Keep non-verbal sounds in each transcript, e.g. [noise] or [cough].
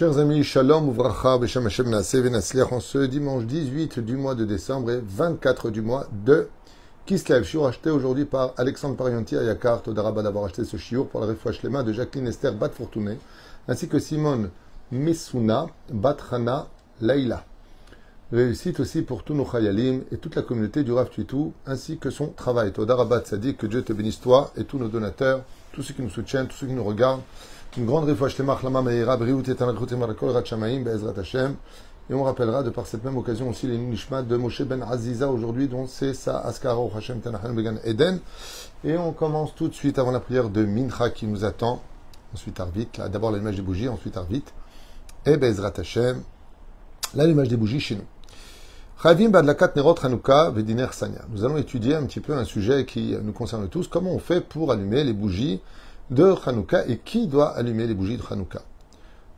Chers amis, Shalom Uvracha Beshem Hashem en ce dimanche 18 du mois de décembre et 24 du mois de Kislev. Shiur acheté aujourd'hui par Alexandre Parianti à Yakar, Todaraba d'avoir acheté ce shiur pour la refouach lema de Jacqueline Esther Bat Fortuné, ainsi que Simone Misuna Bat Hana Laila. Réussite aussi pour tous nos chayalim et toute la communauté du Rav Tuitou, ainsi que son travail. Todaraba Tzadik, que Dieu te bénisse toi et tous nos donateurs, tous ceux qui nous soutiennent, tous ceux qui nous regardent. Une grande et on rappellera de par cette même occasion aussi les Nishmat de Moshe Ben Aziza aujourd'hui, dont c'est sa Askara au Hashem Tanachan Began Eden. Et on commence tout de suite avant la prière de Mincha qui nous attend. Ensuite Arvit, d'abord l'allumage des bougies, ensuite Arvit. Et Bezrat Hashem, l'allumage des bougies chez nous. Nous allons étudier un petit peu un sujet qui nous concerne tous. Comment on fait pour allumer les bougies de Hanouka et qui doit allumer les bougies de Hanouka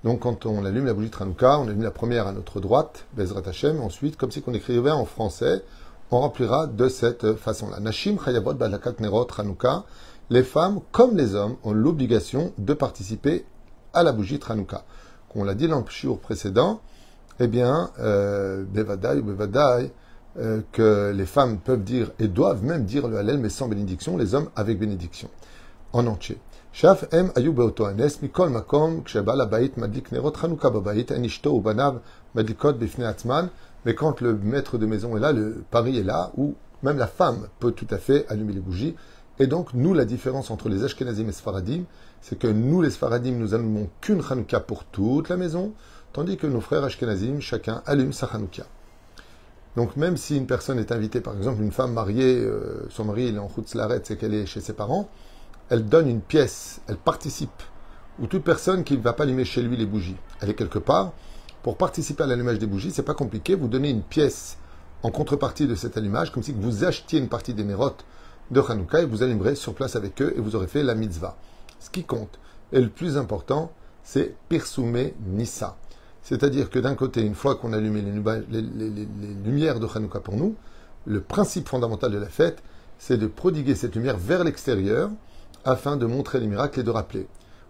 donc, quand on allume la bougie de Hanouka, on allume la première à notre droite, Bezrat Hashem. Ensuite, comme si on écrivait en français, on remplira de cette façon-là. Nashim Chayavot Balakat Nerot Hanouka. Les femmes, comme les hommes, ont l'obligation de participer à la bougie de Hanouka. Comme on l'a dit dans le précédent, eh bien, euh, ou Bevadai, euh, que les femmes peuvent dire et doivent même dire le Hallel, mais sans bénédiction, les hommes avec bénédiction, en entier. שאף הם היו באותו הנס, מכל מקום, כשבעל הבית מדליק נרות חנוכה בבית, אין אשתו ובניו מדליקות בפני עצמן, mais quand le maître de maison est là, le pari est là, où même la femme peut tout à fait allumer les bougies. Et donc, nous, la différence entre les Ashkenazim et Sfaradim, c'est que nous, les Sfaradim, nous allumons qu'une Hanouka pour toute la maison, tandis que nos frères Ashkenazim, chacun allume sa Hanouka. Donc, même si une personne est invitée, par exemple, une femme mariée, euh, son mari il est en Laret, c'est qu'elle est chez ses parents, elle donne une pièce, elle participe, ou toute personne qui ne va pas allumer chez lui les bougies, elle est quelque part. Pour participer à l'allumage des bougies, c'est pas compliqué. Vous donnez une pièce en contrepartie de cet allumage, comme si vous achetiez une partie des mérotes de Hanouka et vous allumerez sur place avec eux et vous aurez fait la mitzvah. Ce qui compte, et le plus important, c'est Pirsume Nissa. C'est-à-dire que d'un côté, une fois qu'on a allumé les, les, lumières de Hanouka pour nous, le principe fondamental de la fête, c'est de prodiguer cette lumière vers l'extérieur afin de montrer les miracles et de rappeler.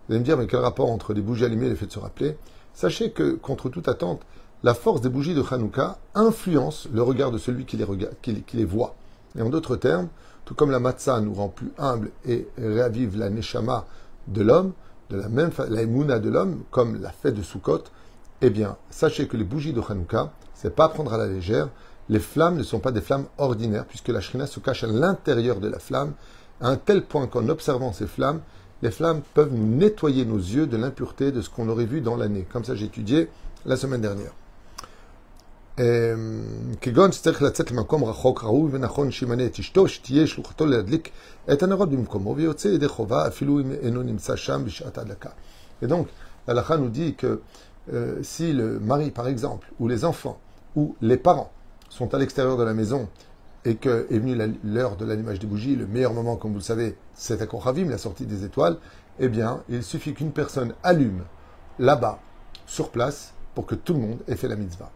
Vous allez me dire, mais quel rapport entre les bougies allumées et le fait de se rappeler? Sachez que, contre toute attente, la force des bougies de Hanouka influence le regard de celui qui les, voit. Et en d'autres termes, tout comme la matzah nous rend plus humble et réavive la neshama de l'homme, de la même la emuna de l'homme, comme la fête de Sukkot, eh bien, sachez que les bougies de Hanouka, c'est pas à prendre à la légère. Les flammes ne sont pas des flammes ordinaires, puisque la shrina se cache à l'intérieur de la flamme à un tel point qu'en observant ces flammes, les flammes peuvent nous nettoyer nos yeux de l'impureté de ce qu'on aurait vu dans l'année. Comme ça, j'ai étudié la semaine dernière. כגון שצריך לצאת למקום רחוק, ראוי ונכון שימנה את אשתו, שתהיה שלוחתו להדליק את הנרות במקומו, ויוצא ידי חובה אפילו אם אינו נמצא שם בשעת ההדלקה. Et donc, l'Alacha nous dit que euh, si le mari, par exemple, ou les enfants, ou les parents sont à l'extérieur de la maison et que est venue l'heure de l'allumage des bougies, le meilleur moment, comme vous le savez, c'est à Koravim, la sortie des étoiles, eh bien, il suffit qu'une personne allume là-bas, sur place, pour que tout le monde ait fait la mitzvah.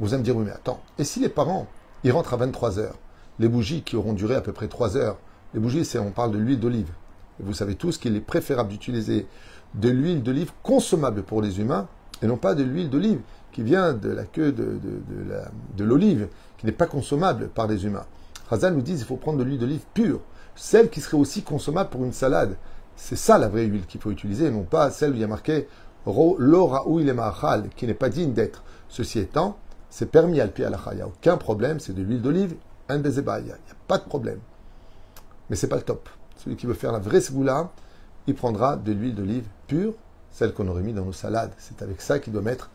Vous allez me dire, oui, mais attends, et si les parents, ils rentrent à 23 heures, les bougies qui auront duré à peu près 3 heures, les bougies, c'est, on parle de l'huile d'olive. Vous savez tous qu'il est préférable d'utiliser de l'huile d'olive consommable pour les humains, et non pas de l'huile d'olive qui vient de la queue de, de l'olive, qui n'est pas consommable par les humains. Hazan nous dit qu'il faut prendre de l'huile d'olive pure, celle qui serait aussi consommable pour une salade. C'est ça la vraie huile qu'il faut utiliser, non pas celle où il y a marqué l'ora ou il est qui n'est pas digne d'être. Ceci étant, c'est permis à la Il n'y a aucun problème, c'est de l'huile d'olive, un bezeba, il n'y a, pas de problème. Mais c'est pas le top. Celui qui veut faire la vraie segoula, il prendra de l'huile d'olive pure, celle qu'on aurait mis dans nos salades. C'est avec ça qu'il doit mettre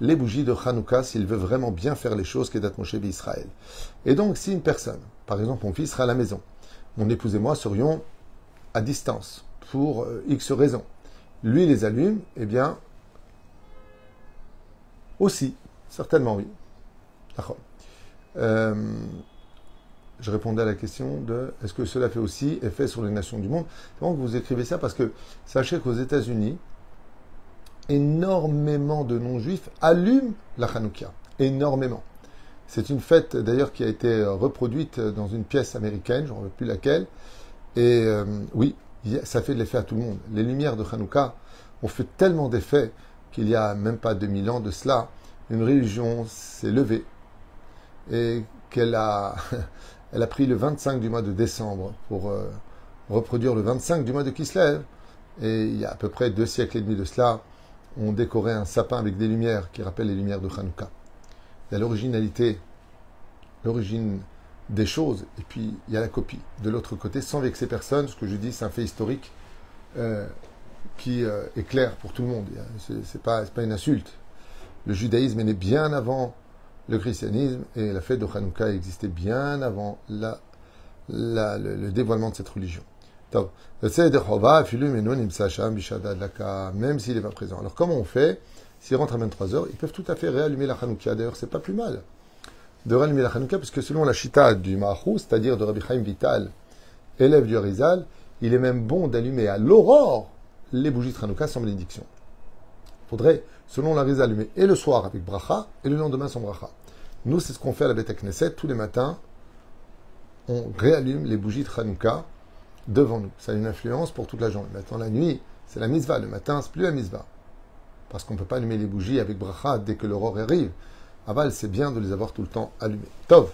les bougies de Hanouka s'il veut vraiment bien faire les choses qu'Edat Moshe Israël. Et donc, si une personne, par exemple mon fils sera à la maison, mon épouse et moi serions à distance pour euh, X raisons, lui les allume, eh bien, aussi, certainement oui. D'accord. Euh, je répondais à la question de est-ce que cela fait aussi effet sur les nations du monde? Donc vous écrivez ça parce que sachez qu'aux États-Unis, énormément de non-juifs allument la Hanouka. Énormément. C'est une fête d'ailleurs qui a été reproduite dans une pièce américaine, je ne plus laquelle. Et euh, oui, ça fait de l'effet à tout le monde. Les lumières de Hanouka ont fait tellement d'effets qu'il y a même pas 2000 ans de cela, une religion s'est levée et qu'elle a, [laughs] elle a pris le 25 du mois de décembre pour euh, reproduire le 25 du mois de Kislev. Et il y a à peu près deux siècles et demi de cela, on décorait un sapin avec des lumières qui rappellent les lumières de Hanouka. Il y a l'originalité, l'origine des choses, et puis il y a la copie. De l'autre côté, sans vexer personne, ce que je dis, c'est un fait historique euh, qui euh, est clair pour tout le monde. C'est pas, pas une insulte. Le judaïsme est né bien avant le christianisme et la fête de Hanouka existait bien avant le, dévoilement de cette religion. Même s'il n'est pas présent. Alors comment on fait S'ils rentrent à 23h, ils peuvent tout à fait réallumer la Hanouka. D'ailleurs, c'est pas plus mal de réallumer la Hanouka, puisque selon la Chita du Mahou, c'est-à-dire de Rabbi Chaim Vital, élève du Harizal, il est même bon d'allumer à l'aurore les bougies de Hanouka sans bénédiction. Il faudrait, selon la Harizal, allumer et le soir avec bracha et le lendemain sans bracha. Nous, c'est ce qu'on fait à la Beth Knesset tous les matins. On réallume les bougies de Hanouka devant nous. Ça a une influence pour toute la journée. Maintenant, la nuit, c'est la misva. Le matin, c'est plus la misva. Parce qu'on ne peut pas allumer les bougies avec bracha dès que l'aurore arrive. Aval, c'est bien de les avoir tout le temps allumées. Tov.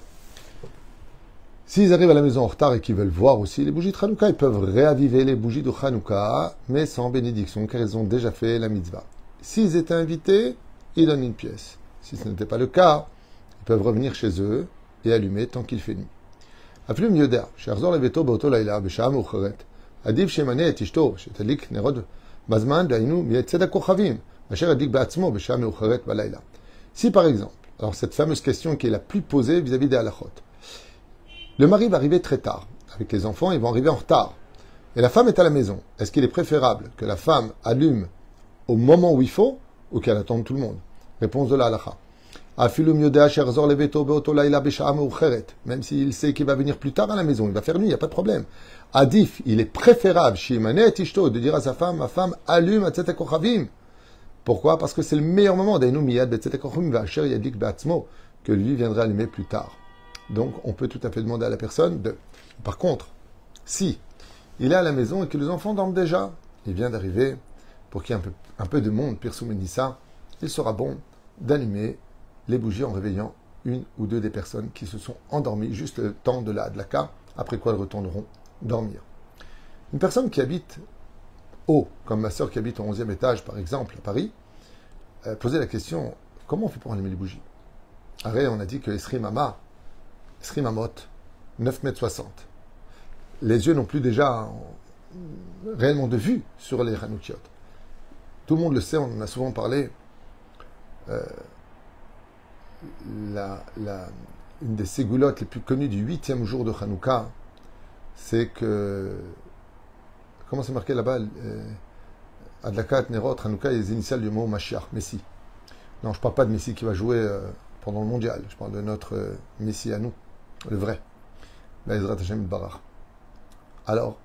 S'ils arrivent à la maison en retard et qu'ils veulent voir aussi les bougies de Hanouka, ils peuvent réaviver les bougies de Hanouka, mais sans bénédiction, car ils ont déjà fait la mitzvah. S'ils étaient invités, ils donnent une pièce. Si ce n'était pas le cas, ils peuvent revenir chez eux et allumer tant qu'il fait nuit. אפילו אם יודע שיחזור לביתו באותו לילה בשעה מאוחרת, עדיף שימנה את אשתו שתדליק נרות בזמן, דהיינו מצד הכוכבים, מאשר ידליק בעצמו בשעה מאוחרת בלילה. Si par exemple, alors cette fameuse question qui est la plus posée vis-à-vis des halachot, le mari va arriver très tard, avec les enfants, ils vont arriver en retard, et la femme est à la maison, est-ce qu'il est préférable que la femme allume au moment où il faut ou qu'elle attende tout le monde Réponse de la halacha. Même s'il sait qu'il va venir plus tard à la maison, il va faire nuit, il n'y a pas de problème. Adif, il est préférable, de dire à sa femme, ma femme, allume Pourquoi? Parce que c'est le meilleur moment, que lui viendra allumer plus tard. Donc, on peut tout à fait demander à la personne de. Par contre, si il est à la maison et que les enfants dorment déjà, il vient d'arriver, pour qu'il y ait un peu, un peu de monde, Pirsou ça, il sera bon d'allumer les bougies en réveillant une ou deux des personnes qui se sont endormies juste le temps de la adlaka, après quoi elles retourneront dormir. Une personne qui habite haut, comme ma soeur qui habite au 11e étage par exemple à Paris, euh, posait la question comment on fait pour allumer les bougies? Arrête, on a dit que Esri Mama, Esri Mamot, 9 mètres 60. Les yeux n'ont plus déjà réellement de vue sur les Hanoukiot. Tout le monde le sait, on en a souvent parlé. Euh, la, une des ségoulottes les plus connues du huitième jour de Hanouka, c'est que. Comment c'est marqué là-bas euh, Adlakat, Nerot, Hanouka, les initiales du mot Mashiach, Messie. Non, je ne parle pas de Messie qui va jouer euh, pendant le mondial. Je parle de notre euh, Messie à nous, le vrai. Alors,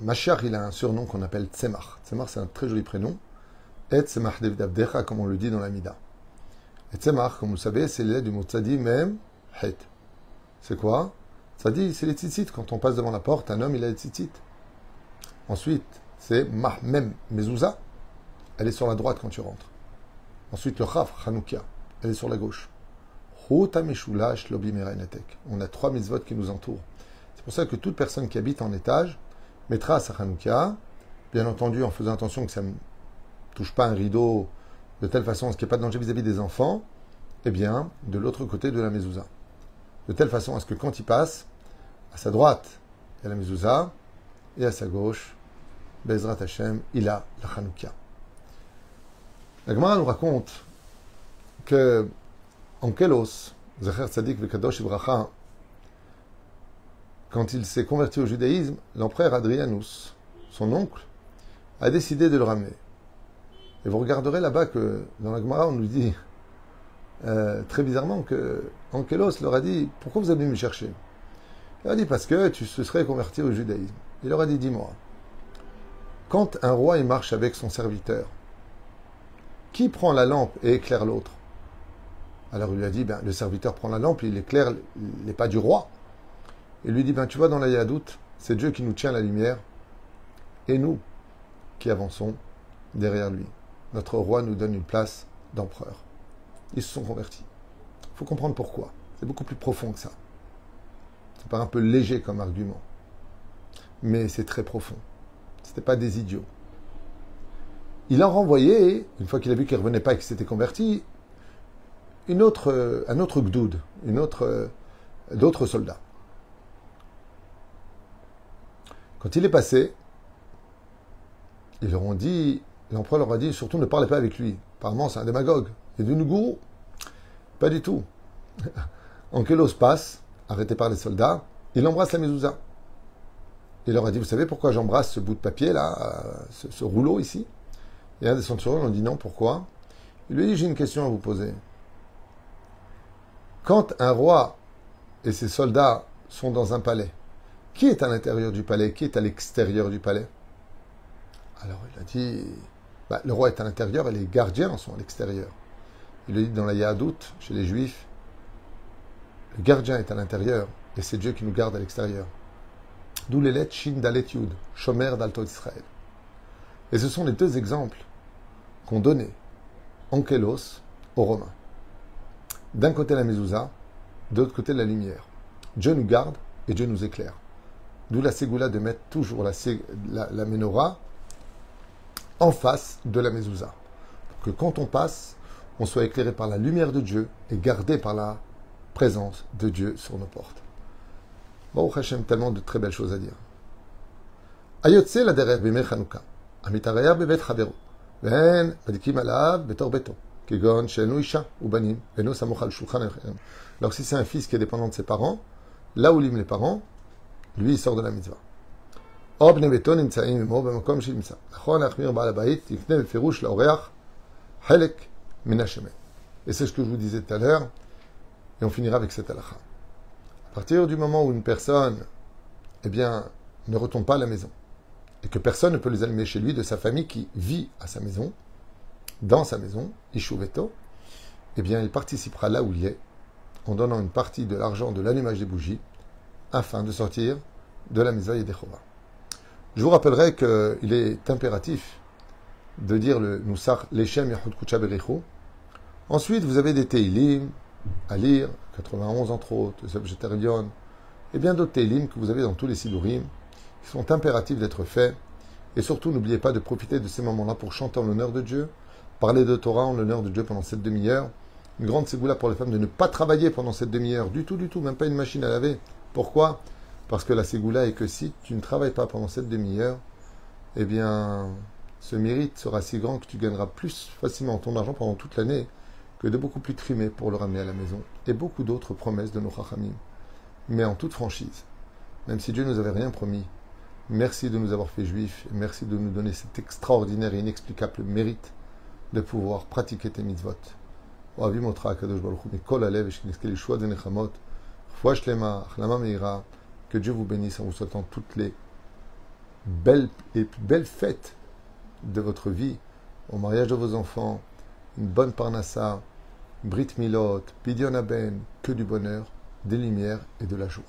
Mashiach, il a un surnom qu'on appelle Tzemach. Tzemach, c'est un très joli prénom. Et Tzemach Abdecha, comme on le dit dans la Mida. Et tzemach, comme vous le savez, c'est l'aide du mot tzadi même het. C'est quoi? Tzadi, c'est les tzitzit. Quand on passe devant la porte, un homme, il a les tzitzit. Ensuite, c'est mahmem mezouza. Elle est sur la droite quand tu rentres. Ensuite, le chaf, chanoukia. Elle est sur la gauche. On a trois mitzvot qui nous entourent. C'est pour ça que toute personne qui habite en étage mettra sa chanoukia, bien entendu en faisant attention que ça ne touche pas un rideau de telle façon à ce qu'il n'y ait pas de danger vis-à-vis des enfants, eh bien, de l'autre côté de la mezouza. De telle façon à ce que quand il passe, à sa droite, il y a la mezouza, et à sa gauche, Bezrat Hashem, il a la Hanoukia. La Gemara nous raconte que en Kelos, Zecher Tzadik Vekadosh Ibracha, quand il s'est converti au judaïsme, l'empereur Adrianus, son oncle, a décidé de le ramener. Et vous regarderez là-bas que dans la Gemara, on nous dit euh, très bizarrement que Ankelos leur a dit Pourquoi vous avez venu me chercher? Il a dit Parce que tu se serais converti au judaïsme. Il leur a dit Dis-moi, quand un roi marche avec son serviteur, qui prend la lampe et éclaire l'autre? Alors il lui a dit ben, Le serviteur prend la lampe, il éclaire les pas du roi. Il lui dit ben, Tu vois, dans la Yadout, c'est Dieu qui nous tient la lumière et nous qui avançons derrière lui. Notre roi nous donne une place d'empereur. Ils se sont convertis. Il faut comprendre pourquoi. C'est beaucoup plus profond que ça. C'est pas un peu léger comme argument. Mais c'est très profond. Ce pas des idiots. Il a renvoyé, une fois qu'il a vu qu'il ne revenait pas et qu'il s'était converti, une autre, un autre gdoud, une autre, d'autres soldats. Quand il est passé, ils leur ont dit, l'empereur leur a dit, surtout ne parlez pas avec lui. Apparemment, c'est un démagogue. Et du gourou Pas du tout. [laughs] Ankelos passe, arrêté par les soldats, il embrasse la mezouza. Il leur a dit, vous savez pourquoi j'embrasse ce bout de papier là, ce, rouleau ici? Et un des centurions lui dit non, pourquoi? Il lui a dit, j'ai une question à vous poser. Quand un roi et ses soldats sont dans un palais, qui est à l'intérieur du palais? Qui est à l'extérieur du palais? Alors il a dit, bah, le roi est à l'intérieur et les gardiens sont à l'extérieur. Il le dit dans la Yahadout, chez les Juifs, le gardien est à l'intérieur et c'est Dieu qui nous garde à l'extérieur. D'où les lettres Shin Dalet Yud, d'Alto Israël. Et ce sont les deux exemples qu'ont donné Ankelos aux Romains. D'un côté la mezouza, de l'autre côté la lumière. Dieu nous garde et Dieu nous éclaire. D'où la ségoula de mettre toujours la, la, la menorah en face de la mezouza. Pour que quand on passe, on soit éclairé par la lumière de Dieu et gardé par la présence de Dieu sur nos portes. Bon, Hachem, tellement de très belles choses à dire. Ayotse la derrière bimei Chanukah. המתארח בבית חברו, והן מדליקים עליו בתור ביתו, כגון שאין לו אישה ובנים, ואינו סמוך על שולחן אחר. Alors si c'est un fils qui est dépendant de ses parents, là où liment les parents, lui il sort de la mitzvah. או בני ביתו נמצאים עמו במקום שנמצא. נכון להחמיר בעל הבית, יקנה בפירוש לאורח חלק מן השמן. Et c'est ce que je vous disais tout à l'heure, et on finira avec cette halakha. À partir du moment où une personne, eh bien, ne retourne pas à la maison, et que personne ne peut les allumer chez lui de sa famille qui vit à sa maison, dans sa maison, Ishuveto, eh bien, il participera là où il est, en donnant une partie de l'argent de l'allumage des bougies, afin de sortir de la maison Yedechova. Je vous rappellerai qu'il est impératif de dire le Nusach Leshem Yahud Kucha Ensuite, vous avez des Teilim à lire, 91 entre autres, et bien d'autres Teilim que vous avez dans tous les Sidurim, qui sont impératifs d'être faits. Et surtout, n'oubliez pas de profiter de ces moments-là pour chanter en l'honneur de Dieu, parler de Torah en l'honneur de Dieu pendant cette demi-heure. Une grande ségoula pour les femmes de ne pas travailler pendant cette demi-heure, du tout, du tout, même pas une machine à laver. Pourquoi? Parce que la ségoula est que si tu ne travailles pas pendant cette demi-heure, eh bien, ce mérite sera si grand que tu gagneras plus facilement ton argent pendant toute l'année que de beaucoup plus trimer pour le ramener à la maison. Et beaucoup d'autres promesses de nos chachamim. Mais en toute franchise, même si Dieu ne nous avait rien promis, merci de nous avoir fait juifs, et merci de nous donner cet extraordinaire et inexplicable mérite de pouvoir pratiquer tes mitzvot. Que Dieu vous bénisse en vous souhaitant toutes les belles et belles fêtes de votre vie, au mariage de vos enfants, une bonne parnassa, Brit Milot, Pidyon Aben, que du bonheur, des lumières et de la joie.